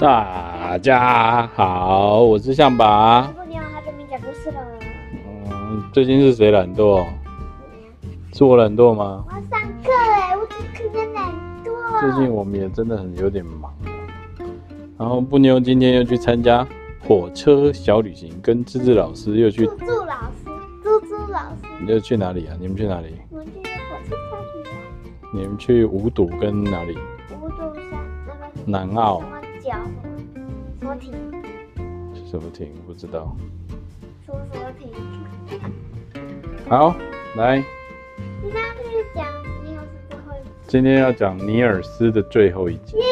大家好，我是象拔。好，好久没讲故事了。嗯，最近是谁懒惰？是我懒惰吗？我要上课哎，我怎么可能懒惰？最近我们也真的很有点忙。然后不妞今天又去参加火车小旅行，跟芝芝老师又去。猪猪老师，猪猪老师。你又去哪里啊？你们去哪里？我们去火车小旅行。你们去五堵跟哪里？五堵山那个。南澳。什么亭？什么亭？不知道。说什么亭？好，来。今天要讲尼尔斯最后一集。今天要讲尼尔斯的最后一集。耶，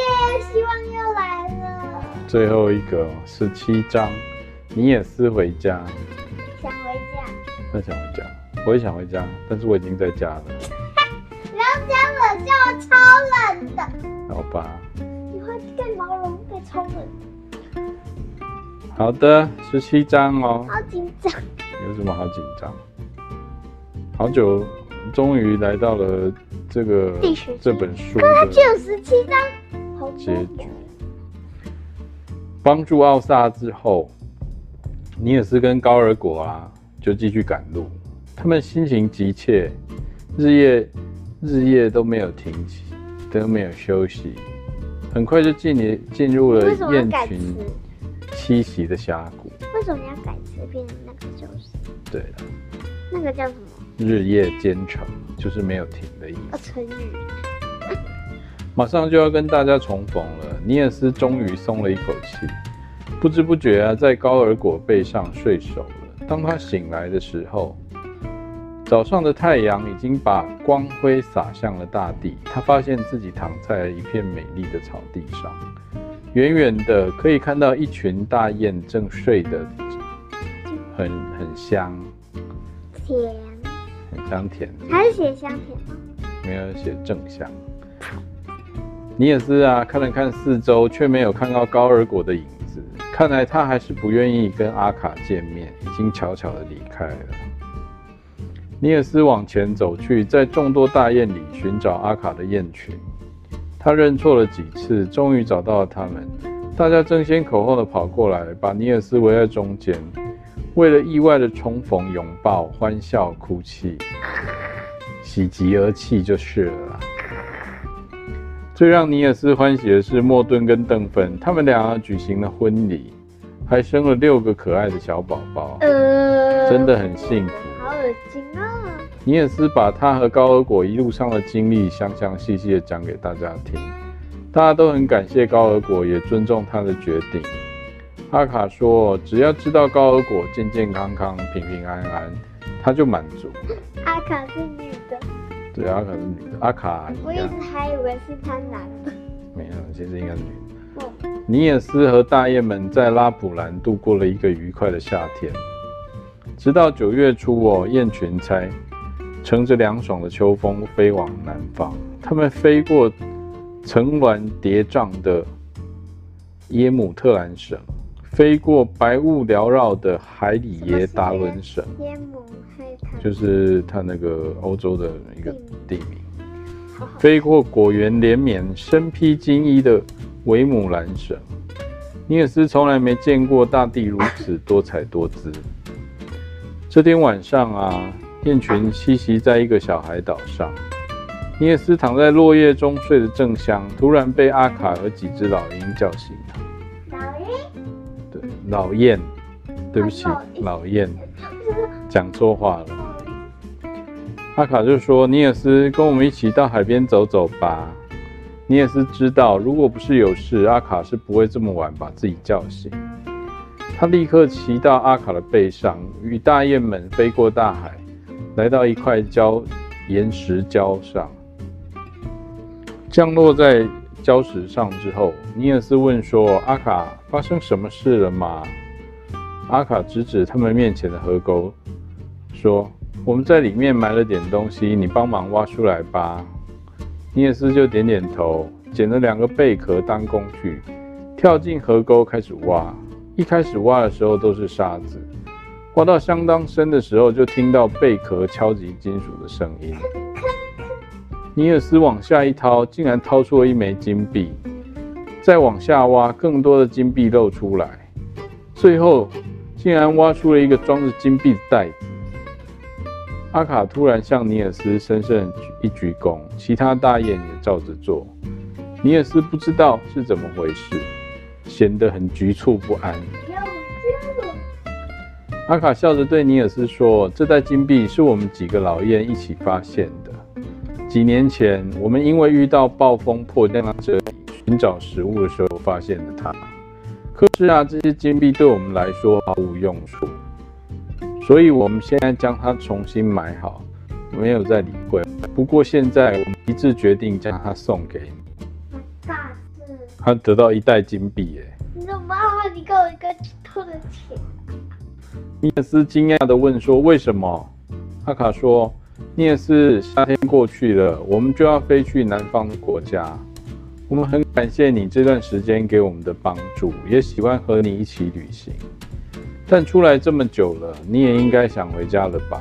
希望又来了。最后一个十七章，尼尔斯回家。想回家。他想回家，我也想回家，但是我已经在家了。不要这样冷，叫我超冷的。好吧。好的，十七章哦。好紧张。有什么好紧张？好久，终于来到了这个这本书。可它只有十七章。结局。帮助奥萨之后，尼尔斯跟高尔果啊就继续赶路。他们心情急切，日夜日夜都没有停息，都没有休息。很快就进你进入了雁群栖息的峡谷。为什么要改词变成那个就是？对了，那个叫什么？日夜兼程，就是没有停的意思。哦，成语。马上就要跟大家重逢了，尼尔斯终于松了一口气，不知不觉啊，在高尔果背上睡熟了。当他醒来的时候。早上的太阳已经把光辉洒向了大地，他发现自己躺在了一片美丽的草地上，远远的可以看到一群大雁正睡得很很香，甜，很香甜。还是写香甜吗？没有写正香。你也是啊，看了看四周，却没有看到高尔果的影子，看来他还是不愿意跟阿卡见面，已经悄悄的离开了。尼尔斯往前走去，在众多大雁里寻找阿卡的雁群。他认错了几次，终于找到了他们。大家争先恐后的跑过来，把尼尔斯围在中间，为了意外的重逢，拥抱、欢笑、哭泣，喜极而泣就是了。最让尼尔斯欢喜的是莫顿跟邓芬，他们俩举行了婚礼，还生了六个可爱的小宝宝，呃，真的很幸福。尼尔斯把他和高尔果一路上的经历详详细细的讲给大家听，大家都很感谢高尔果，也尊重他的决定。阿卡说：“只要知道高尔果健健康康、平平安安，他就满足了。”阿卡是女的。对，阿卡是女的。阿卡，我一直还以为是他男的。没有，其实应该是女的。哦。尼尔斯和大雁们在拉普兰度过了一个愉快的夏天，直到九月初哦，雁群才。乘着凉爽的秋风飞往南方，他们飞过层峦叠嶂的耶姆特兰省，飞过白雾缭绕的海里耶达伦省，耶姆就是他那个欧洲的一个地名，飞过果园连绵、身披金衣的维姆兰省。尼尔斯从来没见过大地如此多彩多姿。这天晚上啊。雁群栖息在一个小海岛上，尼尔斯躺在落叶中睡得正香，突然被阿卡和几只老鹰叫醒了。老鹰？对，老雁。对不起，老雁。讲错话了。阿卡就说：“尼尔斯，跟我们一起到海边走走吧。”尼尔斯知道，如果不是有事，阿卡是不会这么晚把自己叫醒。他立刻骑到阿卡的背上，与大雁们飞过大海。来到一块礁岩石礁上，降落在礁石上之后，尼尔斯问说：“阿卡，发生什么事了吗？”阿卡指指他们面前的河沟，说：“我们在里面埋了点东西，你帮忙挖出来吧。”尼尔斯就点点头，捡了两个贝壳当工具，跳进河沟开始挖。一开始挖的时候都是沙子。挖到相当深的时候，就听到贝壳敲击金属的声音。尼尔斯往下一掏，竟然掏出了一枚金币。再往下挖，更多的金币露出来，最后竟然挖出了一个装着金币的袋子。阿卡突然向尼尔斯深深一鞠躬，其他大雁也照着做。尼尔斯不知道是怎么回事，显得很局促不安。阿卡笑着对尼尔斯说：“这袋金币是我们几个老燕一起发现的。几年前，我们因为遇到暴风迫降到这里寻找食物的时候发现了它。可是啊，这些金币对我们来说毫无用处，所以我们现在将它重新买好，没有再理会。不过现在我们一致决定将它送给你。”大他得到一袋金币耶！你的妈妈，你给我一个偷的钱。尼尔斯惊讶地问说：“为什么？”阿卡说：“尼尔斯，夏天过去了，我们就要飞去南方的国家。我们很感谢你这段时间给我们的帮助，也喜欢和你一起旅行。但出来这么久了，你也应该想回家了吧？”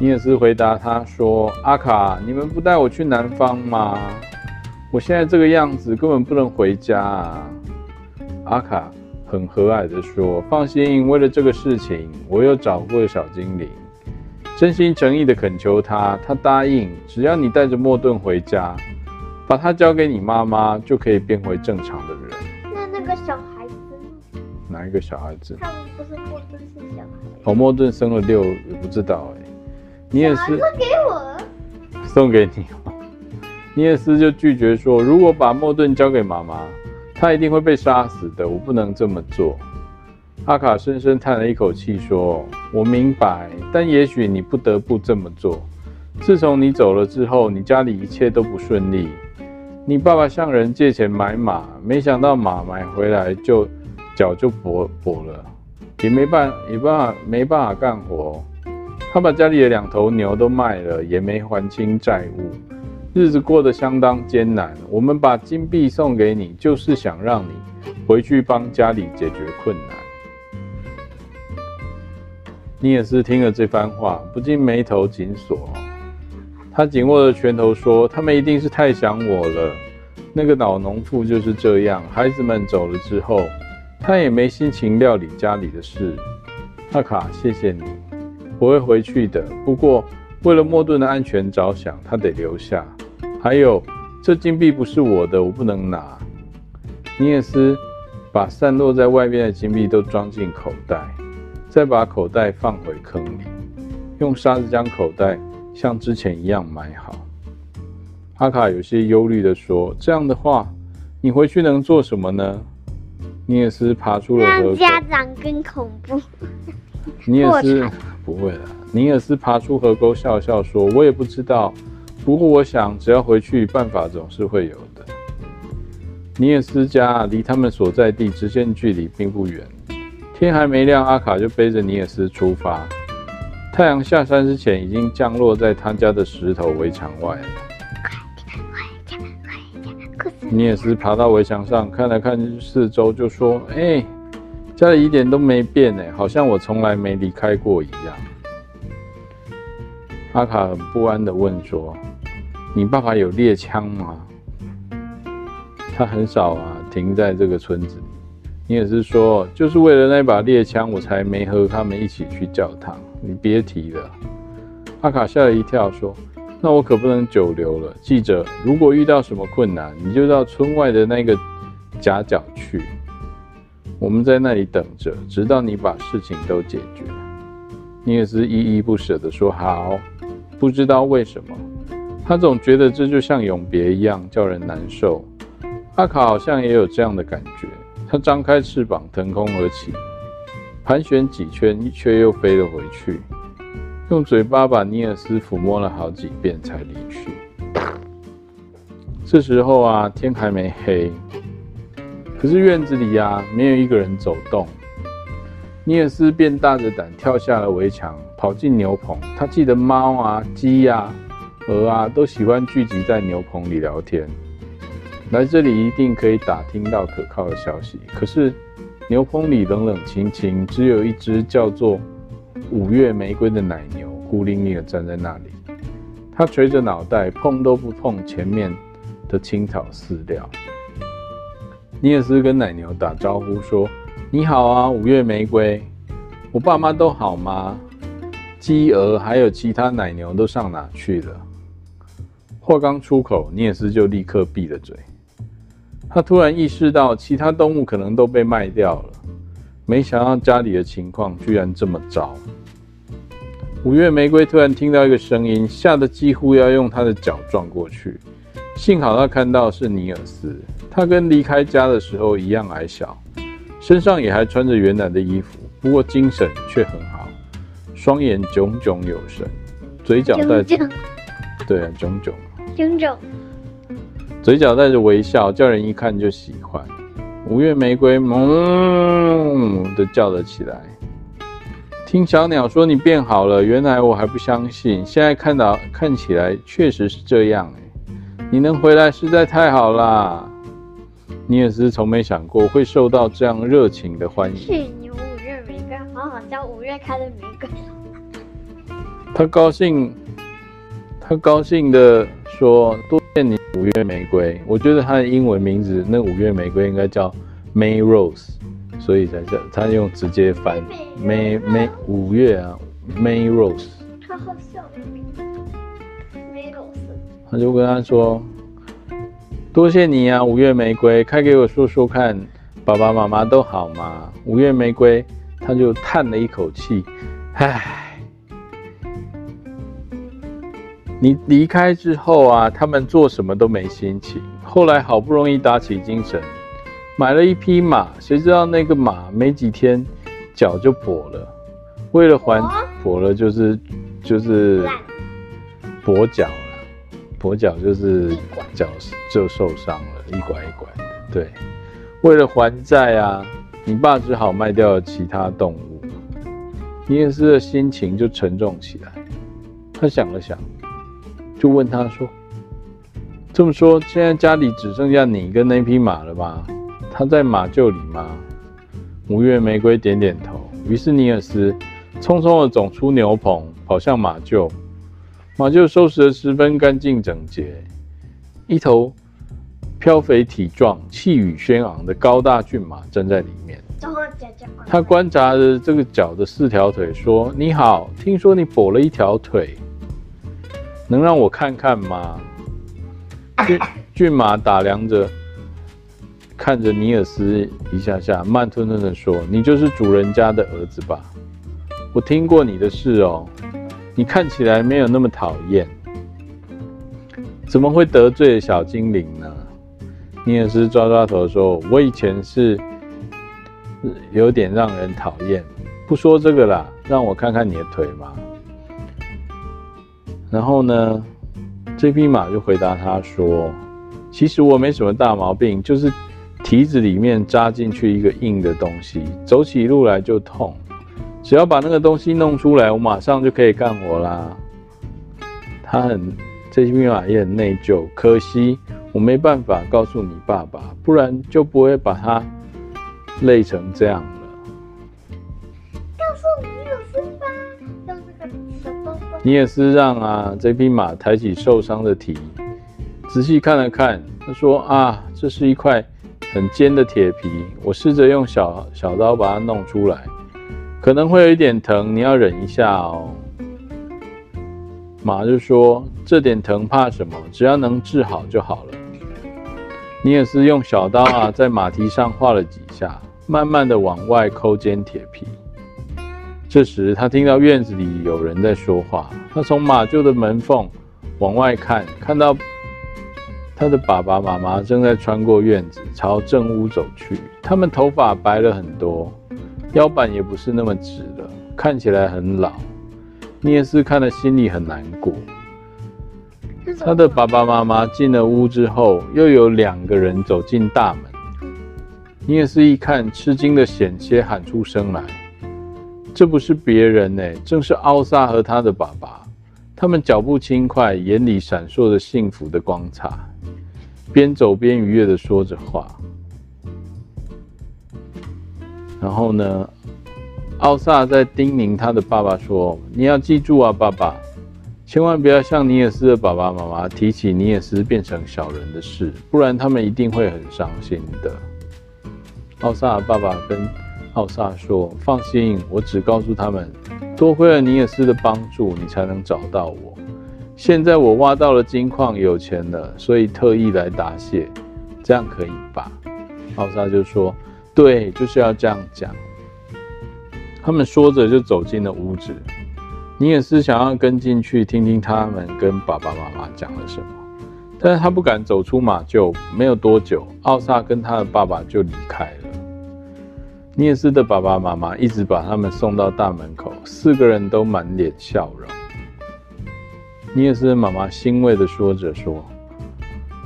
尼尔斯回答他说：“阿卡，你们不带我去南方吗？我现在这个样子根本不能回家啊！”阿卡。很和蔼地说：“放心，为了这个事情，我有找过小精灵，真心诚意地恳求他，他答应，只要你带着莫顿回家，把他交给你妈妈，就可以变回正常的人。”那那个小孩子呢？哪一个小孩子？他们不是莫顿是小孩。哦，莫顿生了六，也不知道哎。你也是？送给我，送给你。尼尔斯就拒绝说：“如果把莫顿交给妈妈。”他一定会被杀死的，我不能这么做。阿卡深深叹了一口气，说：“我明白，但也许你不得不这么做。自从你走了之后，你家里一切都不顺利。你爸爸向人借钱买马，没想到马买回来就脚就跛跛了，也没办也办法没办法干活。他把家里的两头牛都卖了，也没还清债务。”日子过得相当艰难，我们把金币送给你，就是想让你回去帮家里解决困难。尼尔斯听了这番话，不禁眉头紧锁。他紧握着拳头说：“他们一定是太想我了。那个老农妇就是这样，孩子们走了之后，他也没心情料理家里的事。”阿卡，谢谢你，我会回去的。不过，为了莫顿的安全着想，他得留下。还有，这金币不是我的，我不能拿。尼尔斯把散落在外边的金币都装进口袋，再把口袋放回坑里，用沙子将口袋像之前一样埋好。阿卡有些忧虑地说：“这样的话，你回去能做什么呢？”尼尔斯爬出了河家长更恐怖。尼尔斯不会了。尼尔斯爬出河沟，笑笑说：“我也不知道。”不过，我想只要回去，办法总是会有的。尼尔斯家离他们所在地直线距离并不远。天还没亮，阿卡就背着尼尔斯出发。太阳下山之前，已经降落在他家的石头围墙外了。尼尔斯爬到围墙上，看了看四周，就说：“哎，家里一点都没变哎，好像我从来没离开过一样。”阿卡很不安地问说。你爸爸有猎枪吗？他很少啊，停在这个村子里。你也是说，就是为了那把猎枪，我才没和他们一起去教堂。你别提了。阿卡吓了一跳，说：“那我可不能久留了。记着，如果遇到什么困难，你就到村外的那个夹角去。我们在那里等着，直到你把事情都解决。”你也是依依不舍地说：“好。”不知道为什么。他总觉得这就像永别一样，叫人难受。阿卡好像也有这样的感觉。他张开翅膀腾空而起，盘旋几圈，却又飞了回去，用嘴巴把尼尔斯抚摸了好几遍才离去。这时候啊，天还没黑，可是院子里啊，没有一个人走动。尼尔斯便大着胆跳下了围墙，跑进牛棚。他记得猫啊、鸡呀、啊。鹅啊，都喜欢聚集在牛棚里聊天。来这里一定可以打听到可靠的消息。可是牛棚里冷冷清清，只有一只叫做五月玫瑰的奶牛孤零零地站在那里。它垂着脑袋，碰都不碰前面的青草饲料。尼尔斯跟奶牛打招呼说：“你好啊，五月玫瑰，我爸妈都好吗？鸡鹅还有其他奶牛都上哪去了？”话刚出口，尼尔斯就立刻闭了嘴。他突然意识到，其他动物可能都被卖掉了。没想到家里的情况居然这么糟。五月玫瑰突然听到一个声音，吓得几乎要用他的脚撞过去。幸好他看到是尼尔斯。他跟离开家的时候一样矮小，身上也还穿着原来的衣服，不过精神却很好，双眼炯炯有神，嘴角带着，对啊，炯炯，炯炯，嘴角带着微笑，叫人一看就喜欢。五月玫瑰哞的叫了起来。听小鸟说你变好了，原来我还不相信，现在看到看起来确实是这样哎，你能回来实在太好啦。你也是从没想过会受到这样热情的欢迎。是你五月玫瑰，好好叫五月开的玫瑰。他高兴，他高兴地说：“多谢你，五月玫瑰。我觉得他的英文名字那五月玫瑰应该叫 May Rose，所以在这他用直接翻 May May 五月啊，May Rose。他好笑，May Rose。他就跟他说。”多谢你、啊，五月玫瑰，快给我说说看，爸爸妈妈都好吗？五月玫瑰，他就叹了一口气，唉，你离开之后啊，他们做什么都没心情。后来好不容易打起精神，买了一匹马，谁知道那个马没几天脚就跛了，为了还跛了就是就是跛脚了。跛脚就是脚就受伤了，一拐一拐的。对，为了还债啊，你爸只好卖掉了其他动物。尼尔斯的心情就沉重起来。他想了想，就问他说：“这么说，现在家里只剩下你跟那匹马了吧？他在马厩里吗？”五月玫瑰点点头。于是尼尔斯匆匆地走出牛棚，跑向马厩。马厩收拾得十分干净整洁，一头膘肥体壮、气宇轩昂的高大骏马站在里面。他观察着这个脚的四条腿，说：“你好，听说你跛了一条腿，能让我看看吗？”骏 骏马打量着，看着尼尔斯一下下，慢吞吞地说：“你就是主人家的儿子吧？我听过你的事哦。”你看起来没有那么讨厌，怎么会得罪小精灵呢？尼尔斯抓抓头说：“我以前是有点让人讨厌。不说这个啦，让我看看你的腿嘛。”然后呢，这匹马就回答他说：“其实我没什么大毛病，就是蹄子里面扎进去一个硬的东西，走起路来就痛。”只要把那个东西弄出来，我马上就可以干活啦。他很，这匹马也很内疚，可惜我没办法告诉你爸爸，不然就不会把他累成这样尼尔斯让啊这匹马抬起受伤的蹄，仔细看了看，他说啊，这是一块很尖的铁皮，我试着用小小刀把它弄出来。可能会有一点疼，你要忍一下哦。马就说：“这点疼怕什么？只要能治好就好了。”尼尔斯用小刀啊，在马蹄上划了几下，慢慢的往外抠尖铁皮。这时，他听到院子里有人在说话。他从马厩的门缝往外看，看到他的爸爸妈妈正在穿过院子，朝正屋走去。他们头发白了很多。腰板也不是那么直了，看起来很老。尼尔斯看了心里很难过。他的爸爸妈妈进了屋之后，又有两个人走进大门。尼尔斯一看，吃惊的险些喊出声来。这不是别人呢，正是奥萨和他的爸爸。他们脚步轻快，眼里闪烁着幸福的光彩，边走边愉悦的说着话。然后呢，奥萨在叮咛他的爸爸说：“你要记住啊，爸爸，千万不要向尼尔斯的爸爸妈妈提起尼尔斯变成小人的事，不然他们一定会很伤心的。奥萨的爸爸跟奥萨说：“放心，我只告诉他们，多亏了尼尔斯的帮助，你才能找到我。现在我挖到了金矿，有钱了，所以特意来答谢，这样可以吧？”奥萨就说：“对，就是要这样讲。”他们说着就走进了屋子。尼尔斯想要跟进去听听他们跟爸爸妈妈讲了什么，但是他不敢走出马厩。没有多久，奥萨跟他的爸爸就离开了。尼尔斯的爸爸妈妈一直把他们送到大门口，四个人都满脸笑容。尼尔斯的妈妈欣慰地说着说：“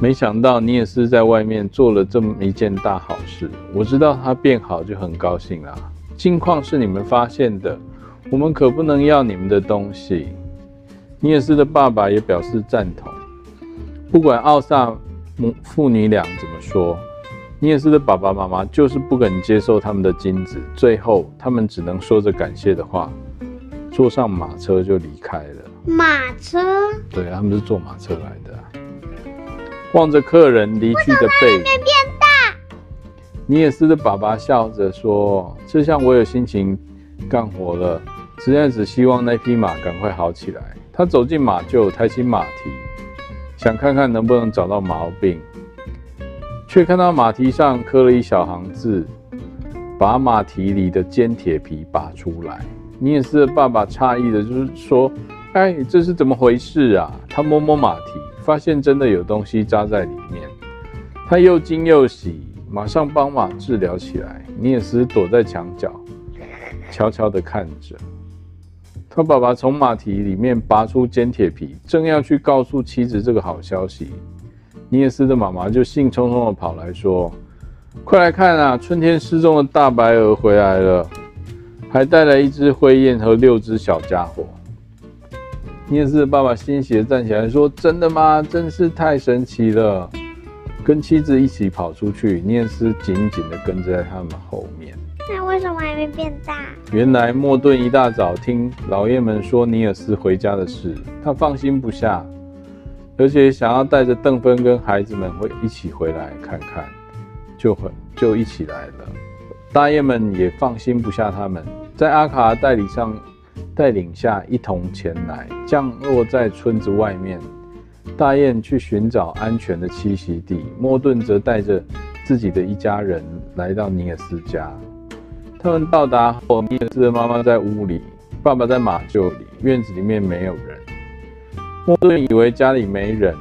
没想到尼尔斯在外面做了这么一件大好事，我知道他变好就很高兴啦。金矿是你们发现的。”我们可不能要你们的东西。尼尔斯的爸爸也表示赞同。不管奥萨母父女俩怎么说，尼尔斯的爸爸妈妈就是不肯接受他们的金子。最后，他们只能说着感谢的话，坐上马车就离开了。马车？对，他们是坐马车来的。望着客人离去的背影，变大。尼尔斯的爸爸笑着说：“就像我有心情干活了。”实在只希望那匹马赶快好起来。他走进马厩，抬起马蹄，想看看能不能找到毛病，却看到马蹄上刻了一小行字：“把马蹄里的尖铁皮拔出来。”尼尔斯的爸爸诧异的就是说：“哎，这是怎么回事啊？”他摸摸马蹄，发现真的有东西扎在里面。他又惊又喜，马上帮马治疗起来。尼尔斯躲在墙角，悄悄地看着。他爸爸从马蹄里面拔出尖铁皮，正要去告诉妻子这个好消息，尼尔斯的妈妈就兴冲冲地跑来说：“快来看啊，春天失踪的大白鹅回来了，还带来一只灰雁和六只小家伙。”尼尔斯的爸爸欣喜地站起来说：“真的吗？真是太神奇了！”跟妻子一起跑出去，尼尔斯紧紧地跟在他们后面。那为什么还没变大？原来莫顿一大早听老爷们说尼尔斯回家的事，他放心不下，而且想要带着邓芬跟孩子们会一起回来看看，就很就一起来了。大雁们也放心不下他们，在阿卡带领上带领下一同前来，降落在村子外面。大雁去寻找安全的栖息地，莫顿则带着自己的一家人来到尼尔斯家。他们到达后，尼尔斯的妈妈在屋里，爸爸在马厩里，院子里面没有人。莫顿以为家里没人，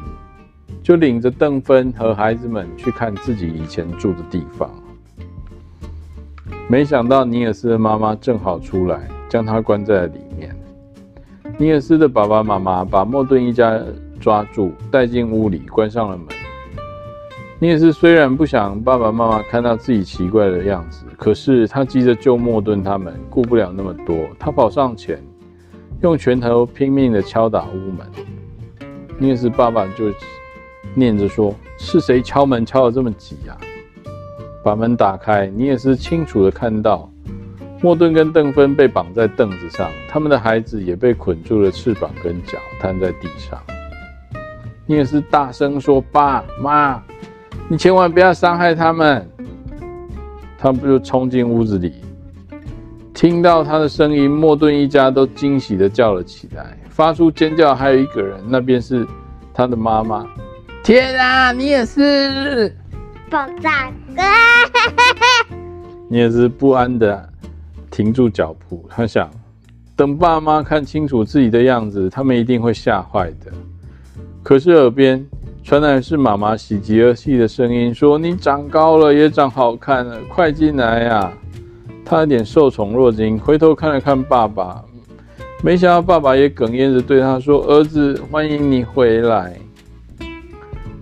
就领着邓芬和孩子们去看自己以前住的地方。没想到尼尔斯的妈妈正好出来，将他关在里面。尼尔斯的爸爸妈妈把莫顿一家抓住，带进屋里，关上了门。尼尔斯虽然不想爸爸妈妈看到自己奇怪的样子，可是他急着救莫顿他们，顾不了那么多。他跑上前，用拳头拼命地敲打屋门。尼尔斯爸爸就念着说：“是谁敲门敲得这么急啊？”把门打开，尼尔斯清楚地看到莫顿跟邓芬被绑在凳子上，他们的孩子也被捆住了翅膀跟脚，瘫在地上。尼尔斯大声说：“爸妈！”你千万不要伤害他们！他们就冲进屋子里，听到他的声音，莫顿一家都惊喜地叫了起来，发出尖叫。还有一个人，那边是他的妈妈。天啊，你也是！爆炸哥！你也是不安地停住脚步。他想，等爸妈看清楚自己的样子，他们一定会吓坏的。可是耳边。传来是妈妈喜极而泣的声音，说：“你长高了，也长好看了，快进来呀！”他有点受宠若惊，回头看了看爸爸，没想到爸爸也哽咽着对他说：“儿子，欢迎你回来。”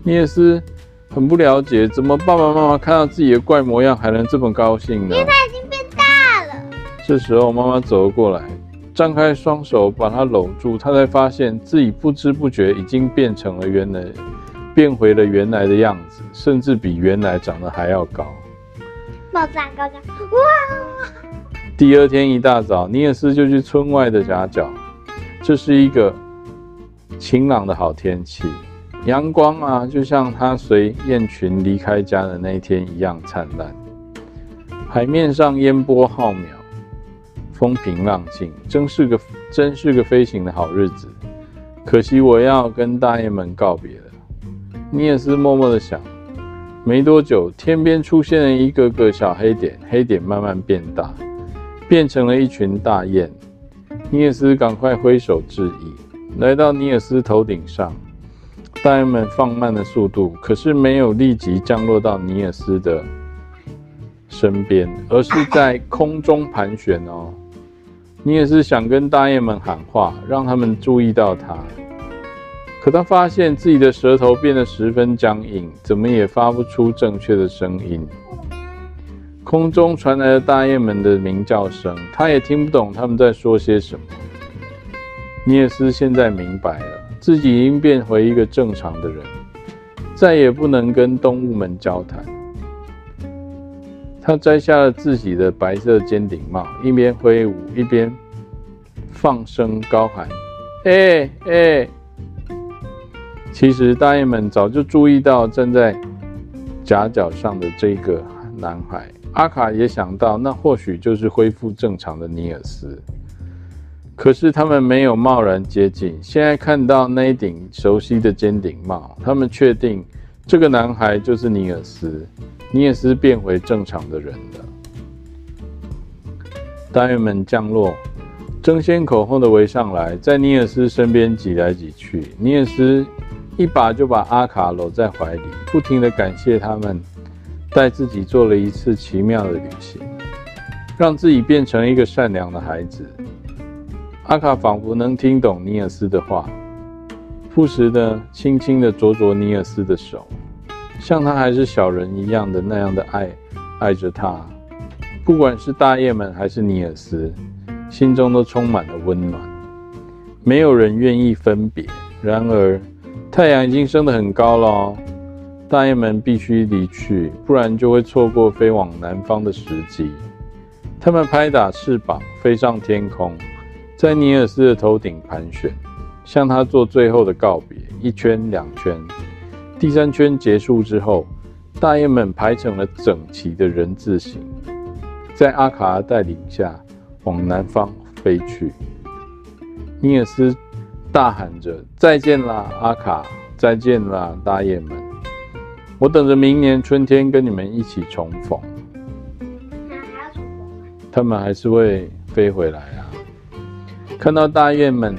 你也是很不了解，怎么爸爸妈妈看到自己的怪模样还能这么高兴呢？因为他已经变大了。这时候，妈妈走了过来，张开双手把他搂住，他才发现自己不知不觉已经变成了原来。变回了原来的样子，甚至比原来长得还要高。爆炸高高，哇！第二天一大早，尼尔斯就去村外的夹角，这是一个晴朗的好天气，阳光啊，就像他随雁群离开家的那一天一样灿烂。海面上烟波浩渺，风平浪静，真是个真是个飞行的好日子。可惜我要跟大雁们告别了。尼尔斯默默地想。没多久，天边出现了一个个小黑点，黑点慢慢变大，变成了一群大雁。尼尔斯赶快挥手致意，来到尼尔斯头顶上。大雁们放慢了速度，可是没有立即降落到尼尔斯的身边，而是在空中盘旋哦。尼尔斯想跟大雁们喊话，让他们注意到他。可他发现自己的舌头变得十分僵硬，怎么也发不出正确的声音。空中传来了大雁们的鸣叫声，他也听不懂他们在说些什么。尼尔斯现在明白了，自己已经变回一个正常的人，再也不能跟动物们交谈。他摘下了自己的白色尖顶帽，一边挥舞，一边放声高喊：“哎、欸、哎！”其实大雁们早就注意到站在夹角上的这个男孩，阿卡也想到，那或许就是恢复正常的尼尔斯。可是他们没有贸然接近，现在看到那一顶熟悉的尖顶帽，他们确定这个男孩就是尼尔斯。尼尔斯变回正常的人了。大雁们降落，争先恐后的围上来，在尼尔斯身边挤来挤去。尼尔斯。一把就把阿卡搂在怀里，不停地感谢他们带自己做了一次奇妙的旅行，让自己变成一个善良的孩子。阿卡仿佛能听懂尼尔斯的话，不时地轻轻地啄啄尼尔斯的手，像他还是小人一样的那样的爱爱着他。不管是大雁们还是尼尔斯，心中都充满了温暖。没有人愿意分别，然而。太阳已经升得很高了，大雁们必须离去，不然就会错过飞往南方的时机。它们拍打翅膀，飞上天空，在尼尔斯的头顶盘旋，向他做最后的告别。一圈、两圈，第三圈结束之后，大雁们排成了整齐的人字形，在阿卡的带领下往南方飞去。尼尔斯。大喊着：“再见啦，阿卡！再见啦，大雁们！我等着明年春天跟你们一起重逢。”他们还是会飞回来啊！看到大雁们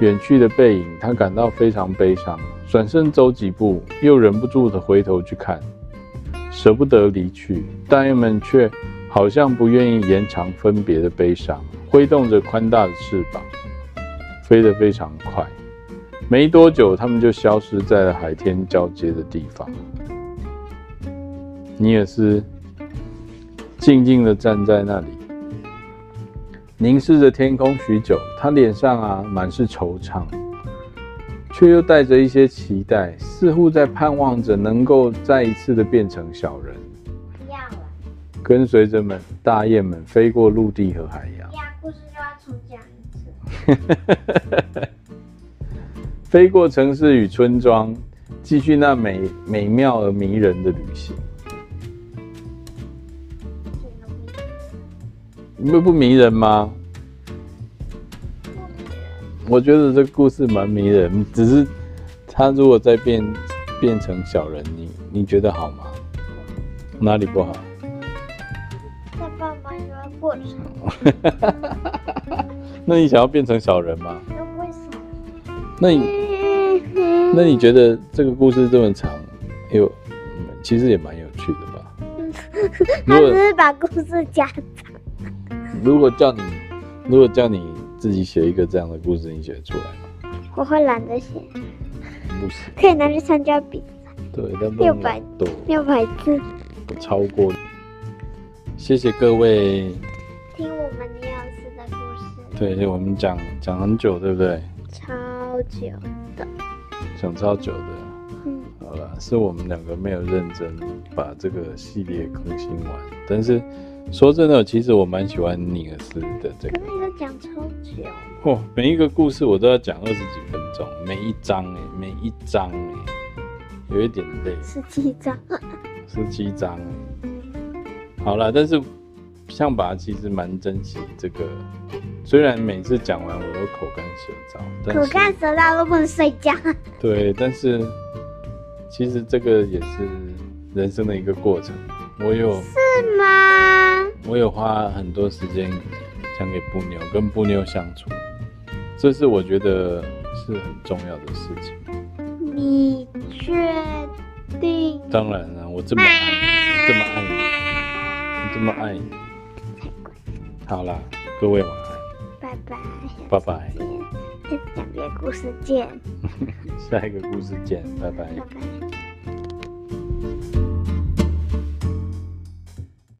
远去的背影，他感到非常悲伤，转身走几步，又忍不住的回头去看，舍不得离去。大雁们却好像不愿意延长分别的悲伤，挥动着宽大的翅膀。飞得非常快，没多久，他们就消失在了海天交接的地方。尼尔斯静静地站在那里，凝视着天空许久。他脸上啊满是惆怅，却又带着一些期待，似乎在盼望着能够再一次的变成小人。跟随着们大雁们飞过陆地和海洋。飞过城市与村庄，继续那美美妙而迷人的旅行。你们不迷人吗？我觉得这个故事蛮迷人，只是他如果再变变成小人，你你觉得好吗？哪里不好？他爸爸应该过程。那你想要变成小人吗？那为什么？那你，那你觉得这个故事这么长，有，其实也蛮有趣的吧？他只是把故事加长。如果叫你，如果叫你自己写一个这样的故事，你写得出来吗？我会懒得写。不行。可以拿去参加比赛。对，但六百多，六百字。不超过。谢谢各位。听我们的故事。对，我们讲讲很久，对不对？超久的。讲超久的。嗯，好了，是我们两个没有认真把这个系列更新完。但是说真的，其实我蛮喜欢尼尔斯的这个。可是你都讲超久。哦，每一个故事我都要讲二十几分钟，每一章哎，每一章哎，有一点累。十七章。十七章。好了，但是象拔其实蛮珍惜这个，虽然每次讲完我都口干舌燥，口干舌燥都不能睡觉。对，但是其实这个也是人生的一个过程。我有是吗？我有花很多时间讲给布妞，跟布妞相处，这是我觉得是很重要的事情。你确定？当然了，我这么爱，这么爱你，这么爱你。好啦，各位晚安，拜拜，拜拜，下次讲别的故事见，下一个故事见，拜拜。拜拜。